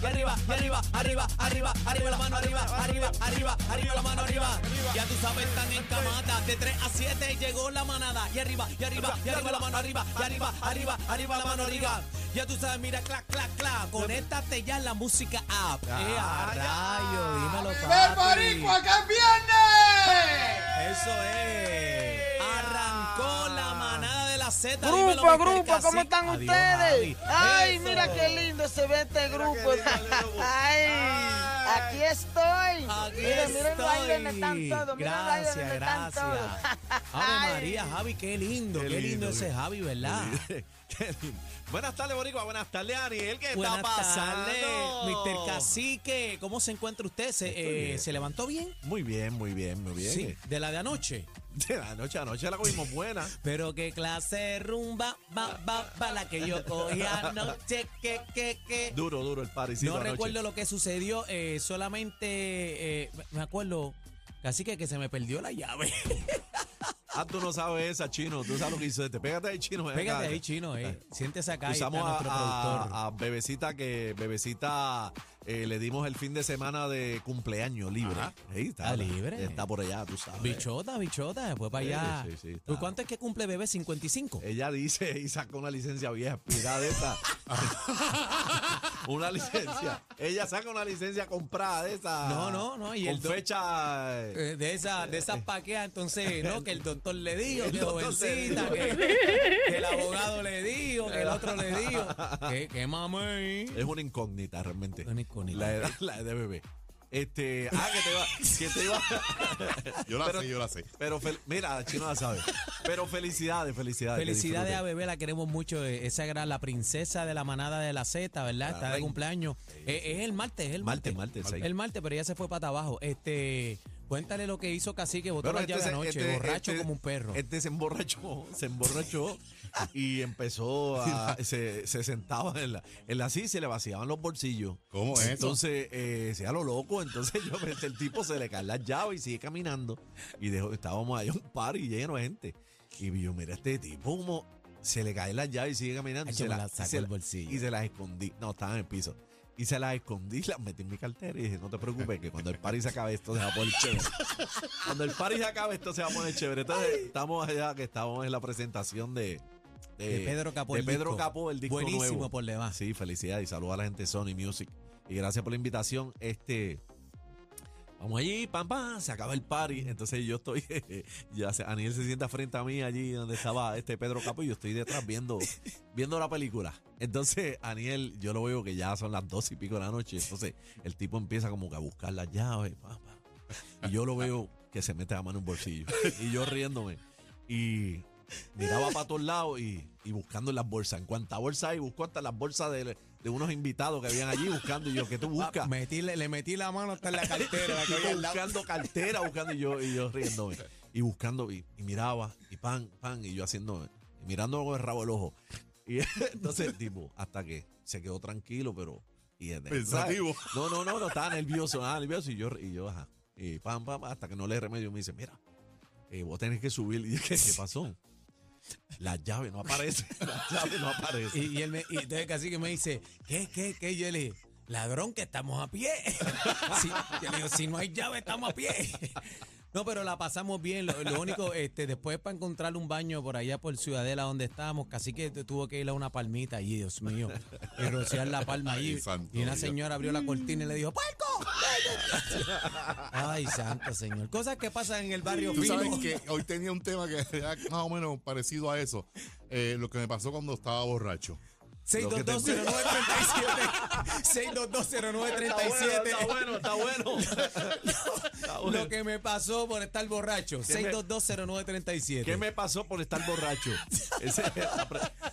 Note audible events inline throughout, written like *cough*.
Y arriba, y arriba, arriba, arriba, arriba, arriba la mano, arriba, arriba, arriba, arriba la mano, arriba. Ya tú sabes, están en camada. De 3 a 7 llegó la manada. Y arriba, y arriba, y arriba la mano, arriba, y arriba, arriba, arriba la mano, arriba. Ya tú sabes, mira, clac, clac, clac. Conéctate ya en la música app. Eh, a rayo, dímelo, ¡Ven, papi. Boricua, que es viernes! Eso es. Z. Grupo, Dímelo, grupo, ¿cómo están Adiós, ustedes? Javi. Ay, Eso. mira qué lindo se ve este grupo. Ay, aquí estoy. Aquí miren, donde estoy. están todos. Miren el baile Gracias, están gracias. todos. Ave Ay. María, Javi, qué lindo, qué, Qué lindo, lindo, ese qué- Javi, ¿verdad? *laughs* Qué lindo. Buenas tardes, Boricua. Buenas tardes, Ariel. ¿Qué Buenas está pasando? tardes, Mr. Cacique. ¿Cómo se encuentra usted? ¿Se, Estoy eh. ¿se levantó bien? Muy bien, muy bien, muy bien. Sí, de la de anoche. *laughs* De la noche a noche la cogimos buena. Pero qué clase de rumba, va, va, va, la que yo cogí anoche, que, que, que. Duro, duro el parecito No anoche. recuerdo lo que sucedió, eh, solamente eh, me acuerdo, casi que, que se me perdió la llave. *laughs* Ah, tú no sabes esa, chino. Tú sabes lo que hizo este. Pégate ahí, chino. Pégate acá. ahí, chino, eh. Siéntese acá Usamos a, nuestro productor. a- a Bebecita que Bebecita eh, le dimos el fin de semana de cumpleaños libre. Sí, Ah, libre. Está por allá, tú sabes. Bichota, bichota, después para allá. Sí, sí, está. ¿Pues ¿Cuánto es que cumple bebé? ¿55? Ella dice y saca una licencia vieja, expirada de esa. *laughs* una licencia. Ella saca una licencia comprada de esa. No, no, no, y con el do- fecha. eh, Eh, de esas de esas paqueas, entonces, ¿no? Que el doctor le dijo, El que doctor le jovencita, dijo. que, que el abogado le dijo, que el otro le dijo. *laughs* Que, que mamey. Es una incógnita realmente. Una La edad, *laughs* la edad de bebé. Este, ah, que te iba, que te iba. *laughs* Yo la Pero- sé, yo la sé. Pero fel- mira, Chino la sabe. Pero felicidades, felicidades. Felicidades a. Bebé, la queremos mucho. eh, Esa era la princesa de la manada de la Z, ¿verdad? Está de cumpleaños. Eh, es el martes, es el Martes, martes. martes. El martes, pero ella se fue para abajo. Este, cuéntale lo que hizo Cacique, botó la llave se- anoche, este- borracho este- como un perro. Este se emborrachó, se emborrachó *laughs* y empezó a. se, se sentaba en la, en la silla y se le vaciaban los bolsillos. ¿Cómo es eso? Entonces, eh, sea lo loco. Entonces, yo el tipo se le caen las llaves y sigue caminando. Y dejó, estábamos ahí un par y lleno de gente. Y yo, mira, este tipo, como se le caen las llaves y sigue caminando. Ay, y, se la- del la- bolsillo. y se las escondí. No, estaban en el piso. Y se las escondí, las metí en mi cartera y dije, no te preocupes, que cuando el party se acabe esto se va a poner chévere. Cuando el party se acabe esto se va a poner chévere. Entonces, estamos allá, que estamos en la presentación de... De Pedro Capó, De el Pedro disco. Capó, el disco Buenísimo nuevo. por demás. Sí, felicidades y saludos a la gente de Sony Music. Y gracias por la invitación. Este... Vamos allí, pam, pam, se acaba el party. Entonces yo estoy, *laughs* ya se, Aniel se sienta frente a mí allí donde estaba este Pedro Capo y yo estoy detrás viendo, *laughs* viendo la película. Entonces, Aniel, yo lo veo que ya son las dos y pico de la noche. Entonces, el tipo empieza como que a buscar las llaves, pa, pa. y yo lo veo que se mete la mano en un bolsillo. Y yo riéndome. Y miraba para todos lados y, y buscando en las bolsas. En cuanta bolsa hay, busco hasta las bolsas de, de unos invitados que habían allí buscando. Y yo, ¿qué tú buscas? Metí- le, le metí la mano hasta en la cartera. la buscando cartera, buscando y yo, y yo riéndome. Y buscando, y, y miraba, y pan, pan, y yo haciendo, y mirando con el rabo del ojo. Y *laughs* entonces, tipo, hasta que se quedó tranquilo, pero. Y, Pensativo. ¿sabes? No, no, no, no, estaba nervioso, nada nervioso. Y yo, y yo, ajá. Y pam, pam, hasta que no le remedio, me dice, mira, eh, vos tenés que subir. Y yo, ¿qué, qué pasó? La llave no aparece. *laughs* La llave no aparece. Y, y él me, y entonces casi que me dice, ¿qué, qué, qué? Dije, ladrón, que estamos a pie. *laughs* Si no hay llave, estamos a pie. No, pero la pasamos bien. Lo, lo único, *laughs* este, después para encontrar un baño por allá por Ciudadela donde estábamos, casi que tuvo que ir a una palmita allí, Dios mío, *laughs* y rociar la palma allí. Ay, y una señora abrió la cortina y le dijo, ¡Puerco! *laughs* Ay, santo señor. Cosas que pasan en el barrio Tú fino. sabes que hoy tenía un tema que era más o menos parecido a eso. Eh, lo que me pasó cuando estaba borracho. 6220937 6220937 Está bueno, está bueno. *laughs* Está bueno. Lo que me pasó por estar borracho. ¿Qué me- 6220937 ¿Qué me pasó por estar borracho? *laughs* Ese-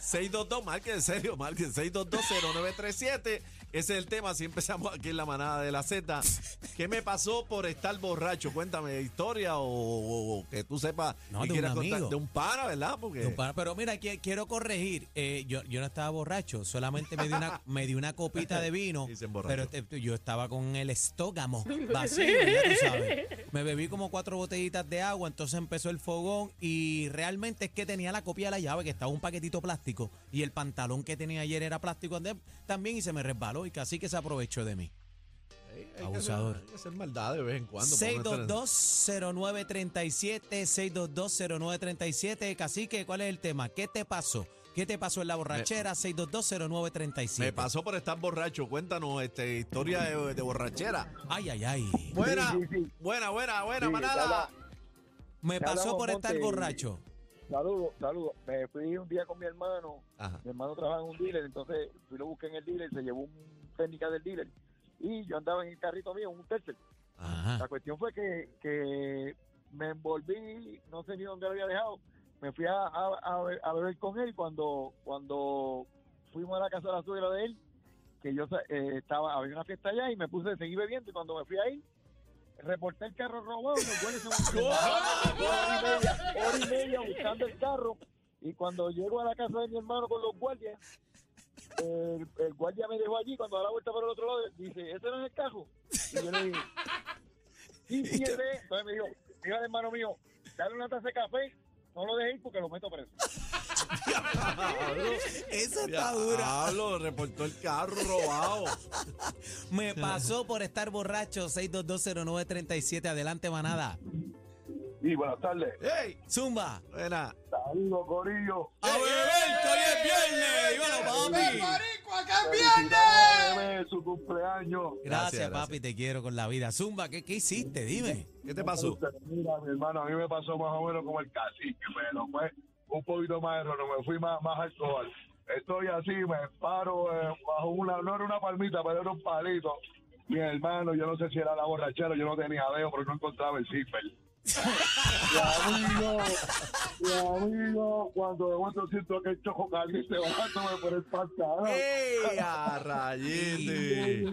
622, marque en serio, marque 6220937. Ese es el tema. Si empezamos aquí en la manada de la Z. ¿Qué me pasó por estar borracho? Cuéntame, historia o, o- o que tú sepas No, que de un contar. De un pana, ¿verdad? Porque No, para- Pero mira, qui- quiero corregir. eh, yo, yo no estaba borracho, solamente me di una, *laughs* me di una copita de vino. Pero este, yo estaba con el estógamo vacío, ya tú sabes. Me bebí como cuatro botellitas de agua, entonces empezó el fogón y realmente es que tenía la copia de la llave, que estaba un paquetito plástico, y el pantalón que tenía ayer era plástico también y se me resbaló y casi que se aprovechó de mí. Hay que hacer- Abusador. Hay que hacer maldad de vez en cuando. para no estar en- 6220937, 6220937. Cacique, ¿cuál es el tema? ¿Qué te pasó? ¿Qué te pasó en la borrachera? 6220937. Me pasó por estar borracho. Cuéntanos este, historia de, de borrachera. Ay, ay, ay. Buena, Sí, sí, sí. buena, buena, buena, Sí, manada. Me pasó por estar borracho. Saludos, saludos. Me fui un día con mi hermano. Ajá. Mi hermano trabaja en un dealer, entonces fui lo busqué en el dealer, se llevó un técnica del dealer. Y yo andaba en el carrito mío, un tercer. Ajá. La cuestión fue que, que me envolví, no sé ni dónde lo había dejado. Me fui a, a, a be- a beber con él cuando cuando fuimos a la casa de la suegra de él, que yo eh, estaba, había una fiesta allá y me puse a seguir bebiendo y cuando me fui ahí, reporté el carro robado, los güeyes se me hora y media, hora y media buscando el carro y cuando llego a la casa de mi hermano con los guardias, el, el guardia me dejó allí, cuando da la vuelta por el otro lado, dice, ¿ese no es el carro? Y yo le dije, sí, sí, ese. Entonces me dijo, el hermano mío, dale una taza de café, no lo dejéis porque lo meto preso. Esa está dura. Hablo, reportó el carro robado. Me pasó por estar borracho. 6220937. Adelante, manada. Y buenas tardes. ¡Ey! Zumba. Buena. Saludos, Corillo. A beber, que hoy es viernes. Dímelo, papi. Felicidades, su cumpleaños. Gracias, Gracias, papi, te quiero con la vida. Zumba, ¿qué, qué hiciste? Dime. ¿Qué te pasó? Mira, mi hermano, a mí me pasó más o menos como el cacique, pero fue un poquito más erróneo, me fui más, más alcohol. Estoy así, me paro eh, bajo una, no era una palmita, pero era un palito. Mi hermano, yo no sé si era la borrachera, yo no tenía dedo, pero no encontraba el zipper. *laughs* mi amigo, mi amigo, cuando de momento siento que el choco caliente bajándome por el pantalón. ¡Ey! ¡A rayete!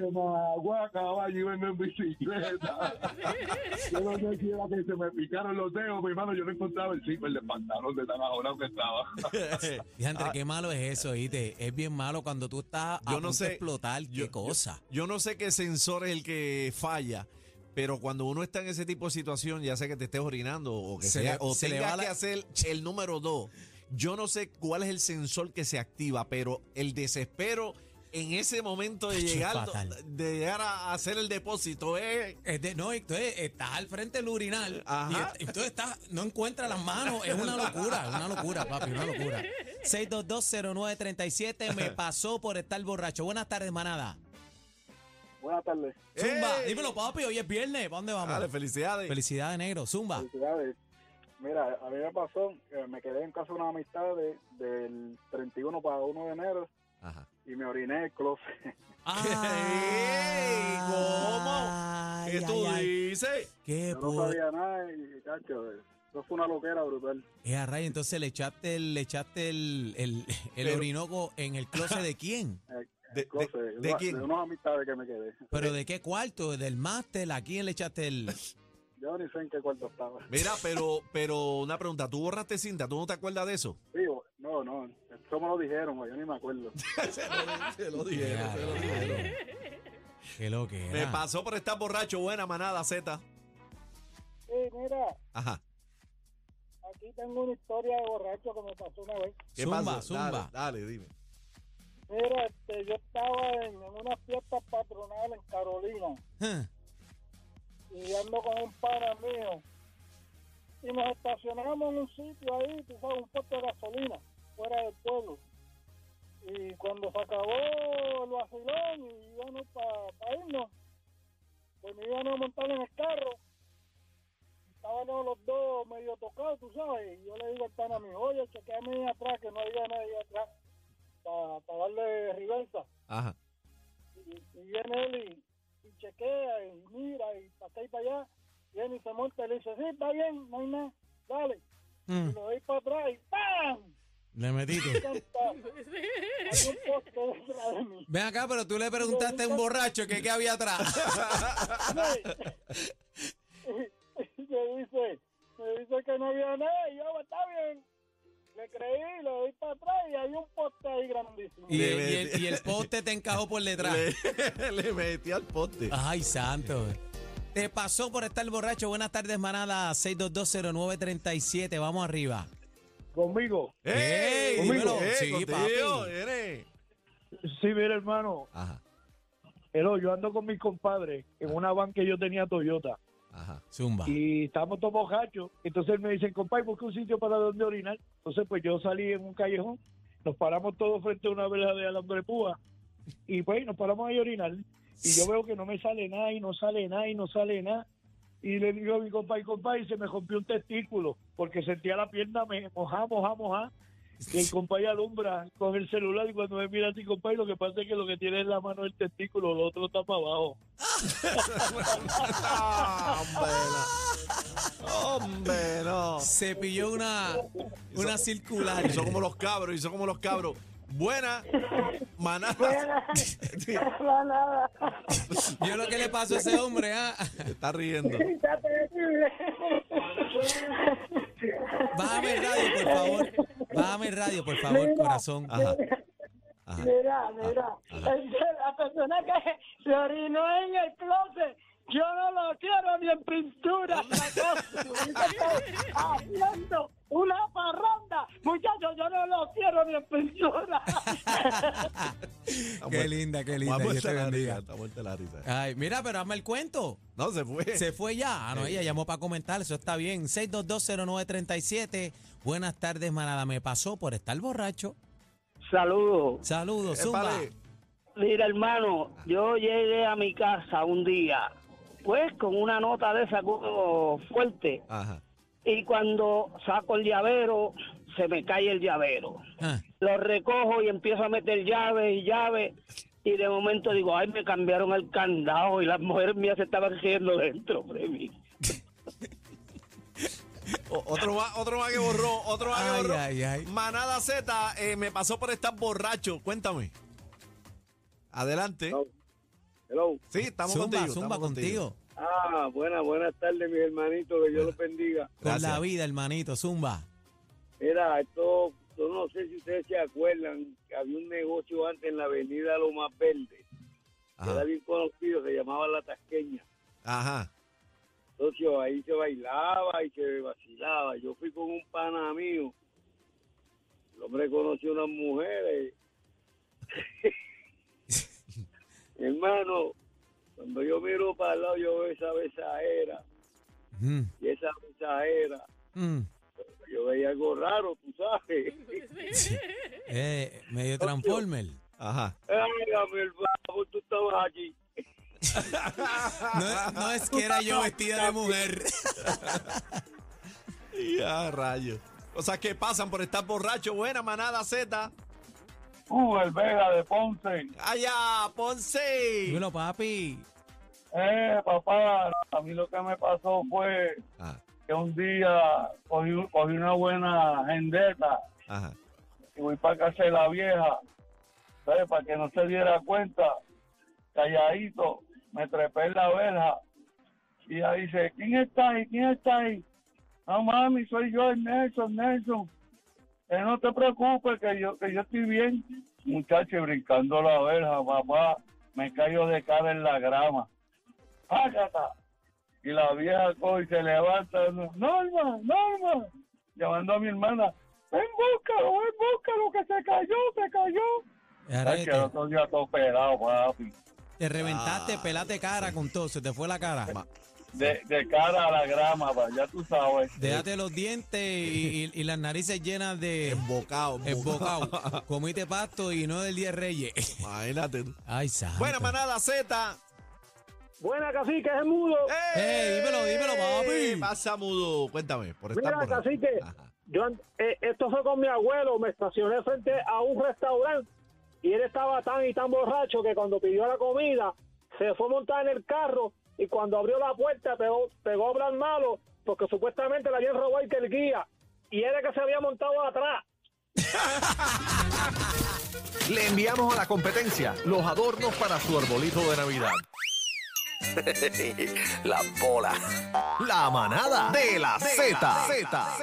Agua, caballo y vengo en bicicleta. Yo no sé si era que se me picaron los dedos, mi hermano. Yo no encontraba el zipper del pantalón de tan ajorado que estaba. *laughs* Fíjate, Ah. qué malo es eso, ¿viste? Es bien malo cuando tú estás a Yo no punto sé. de explotar. yo- qué cosa. Yo no sé qué sensor es el que falla, pero cuando uno está en ese tipo de situación, ya sea que te estés orinando o que Se sea, le- o se tengas la- que hacer el número dos, yo no sé cuál es el sensor que se activa, pero el desespero en ese momento de llegar, de llegar a hacer el depósito es... Es de- no, entonces estás al frente del urinal Ajá. y entonces estás, no encuentras las manos. Es una locura, una locura, papi, una locura. *laughs* 6220937 me *laughs* pasó por estar borracho. Buenas tardes, manada. Buenas tardes. Zumba, ¡Ey! dímelo, papi, hoy es viernes. ¿Para dónde vamos? Dale, felicidades. Felicidades, negro. Zumba. Felicidades. Mira, a mí me pasó, que me quedé en casa de una amistad de- del 31 para 1 de enero Ajá. y me oriné en el closet. *laughs* ¡Ey! ¿Cómo? Ay, ¿Qué ay, tú ay. dices? ¿Qué Yo no sabía nada y, cacho, eso fue una loquera brutal. Eh, a raya, entonces le echaste el, le echaste el, el, el Pero- orinoco en el closet de quién? *laughs* En ¿De, de- de una- quién? de unas amistades que me quedé. ¿Pero de qué cuarto? ¿Del máster? ¿A quién le echaste el...? *laughs* Yo ni sé en qué cuarto estaba. Mira, pero, *laughs* pero una pregunta, ¿tú borraste cinta? ¿Tú no te acuerdas de eso? Digo, no, no, eso me lo dijeron, yo ni me acuerdo. *laughs* se lo Ya, rayos. Qué lo que Me pasó por estar borracho, buena manada, Z. Sí, mira, Ajá. aquí tengo una historia de borracho que me pasó una vez. ¿Qué Zumba, pasó? zumba. Dale, dale, dime. Mira, este, yo estaba en, en una fiesta patronal en Carolina y ando con un pana mío y nos estacionamos en un sitio ahí, tú sabes, un puesto de gasolina, fuera del pueblo. Y cuando se acabó el vacilón y íbamos para irnos, pues me iban a montar en el carro. Estábamos los dos medio tocados, tú sabes. Y yo le digo al pana a mi oye, chequeame atrás, que no haya nadie atrás, para darle reversa. Ajá. Y, y viene él y, y chequea y mira y para acá y para allá. Viene y se monta y le dice, sí, está bien, no hay nada, dale. Mm, Y lo doy para atrás y ¡pam! le metiste. *laughs* Ven acá, pero tú le preguntaste a un borracho que qué había atrás. *laughs* me dice, me dice que no había nada y yo, "Pues, está bien. Le creí, le doy para atrás y hay un poste ahí grandísimo. Y, Le el, y metí. el- y el *laughs* poste te encajó por detrás. Le, *laughs* le metí al poste. Ay, santo. Te pasó por estar borracho. Buenas tardes, manada 6220937. Vamos arriba. Conmigo. ¡Ey! Conmigo. dímelo. ¡Eh, Sí, contigo, papi. nene! Sí, mira, hermano. Ajá, Hello, yo ando con mis compadres en una van que yo tenía Toyota. Ajá. Zumba. y estábamos todos bojachos. Entonces me dicen, compadre, busca un sitio para donde orinar. Entonces, pues yo salí en un callejón, nos paramos todos frente a una verja de alambre de púa y pues nos paramos a orinar. Y yo veo que no me sale nada y no sale nada y no sale nada. Y le digo a mi compadre, compadre, y se me rompió un testículo porque sentía la pierna me moja, moja, moja. Y el compadre alumbra con el celular y cuando me mira así, compadre, lo que pasa es que lo que tiene en la mano es el testículo, lo otro está para abajo. Ah, hombre, no. Hombre, no. Se pilló una, una circular. Y son como los cabros, y son como los cabros. Buena, manada. nada. *laughs* Yo lo que le pasó a ese hombre, ¿ah? Está riendo. Está terrible. Bájame el radio, por favor. Bájame el radio, por favor, corazón. Ajá. Ajá. Mira, mira, la persona que se orinó en el closet, yo no lo quiero ni en pintura. *laughs* Haciendo una parranda, muchachos, yo no lo quiero ni en pintura. Qué linda, qué linda. Muerta te risa, la risa. Ay, mira, pero hazme el cuento. No, se fue. Se fue ya. Ah, no, ella llamó para comentar, eso está bien. 6220937. Buenas tardes, manada. Me pasó por estar borracho. Saludos. Saludos, Zumba. Mira, hermano, yo llegué a mi casa un día, pues con una nota de esa como fuerte, Ajá. y cuando saco el llavero, se me cae el llavero. Ah, Lo recojo y empiezo a meter llave y llave, y de momento digo, ay, me cambiaron el candado, y las mujeres mías se estaban riendo dentro de mí. O- otro más, otro más que borró, otro más que Ay, borró. ay, ay. Manada Z, eh, me pasó por estar borracho. Cuéntame. Adelante. Hello. Sí, estamos zumba, contigo. zumba estamos contigo. Ah, buenas, buenas tardes, mis hermanitos, que Dios los bendiga. Con la vida, hermanito, zumba. Mira, esto, yo no sé si ustedes se acuerdan, que había un negocio antes en la avenida Lomas Verde, que era bien conocido, se llamaba La Tasqueña. Ajá. Entonces ahí se bailaba y se vacilaba. Yo fui con un pana mío. El hombre conoció unas mujeres. *laughs* Hermano, cuando yo miro para el lado, yo veo esa besadera. Mm, Y esa besadera, mm. yo veía algo raro, tú sabes. Eh, medio transformer. Ajá. Hágame el bajo, tú estabas allí. *laughs* No, no es que era yo vestida de mujer. *laughs* Ya, rayo. Cosas que pasan por estar borracho. Buena, manada Z. Uh, el Vega de Ponce. Allá, Ponce. Dímelo, papi. Eh, papá, a mí lo que me pasó fue Ajá. que un día cogí, cogí una buena gendeta Ajá. y voy para casa de la vieja, ¿sabes? Para que no se diera cuenta, calladito, me trepé en la verja y ella dice, ¿quién está ahí? ¿quién está ahí? No, mami, soy yo, el Nelson, Nelson. Que no te preocupes, que yo, que yo estoy bien. Muchacho, brincando la verja, papá, me cayó de cara en la grama. ¡Págata! Y la vieja coge y se levanta, Norma, Norma, llamando a mi hermana, ven, búscalo, ven, búscalo, que se cayó, se cayó. Ay, que el otro día todo pelado, papi. Te reventaste, Ah, pelate cara con todo, se te fue la cara. De, de cara a la grama, pa, ya tú sabes. Déjate los dientes y, y- y las narices llenas de Embocado. embocado. Comiste pasto y no del 10 Reyes. Imagínate. Ay, santo. Buena manada Z. Buena, cacique, es el mudo. ¡Ey, dímelo, dímelo, papi! ¿Qué pasa, mudo? Cuéntame. Por estar Mira, borracho. cacique, Ajá. yo, an- eh, esto fue con mi abuelo, me estacioné frente a un restaurante y él estaba tan y tan borracho que cuando pidió la comida se fue a montar en el carro y cuando abrió la puerta pegó, pegó a hablar malo porque supuestamente le habían robado el guía y era que se había montado atrás. *laughs* Le enviamos a la competencia los adornos para su arbolito de Navidad. *laughs* La bola. La manada de la Z.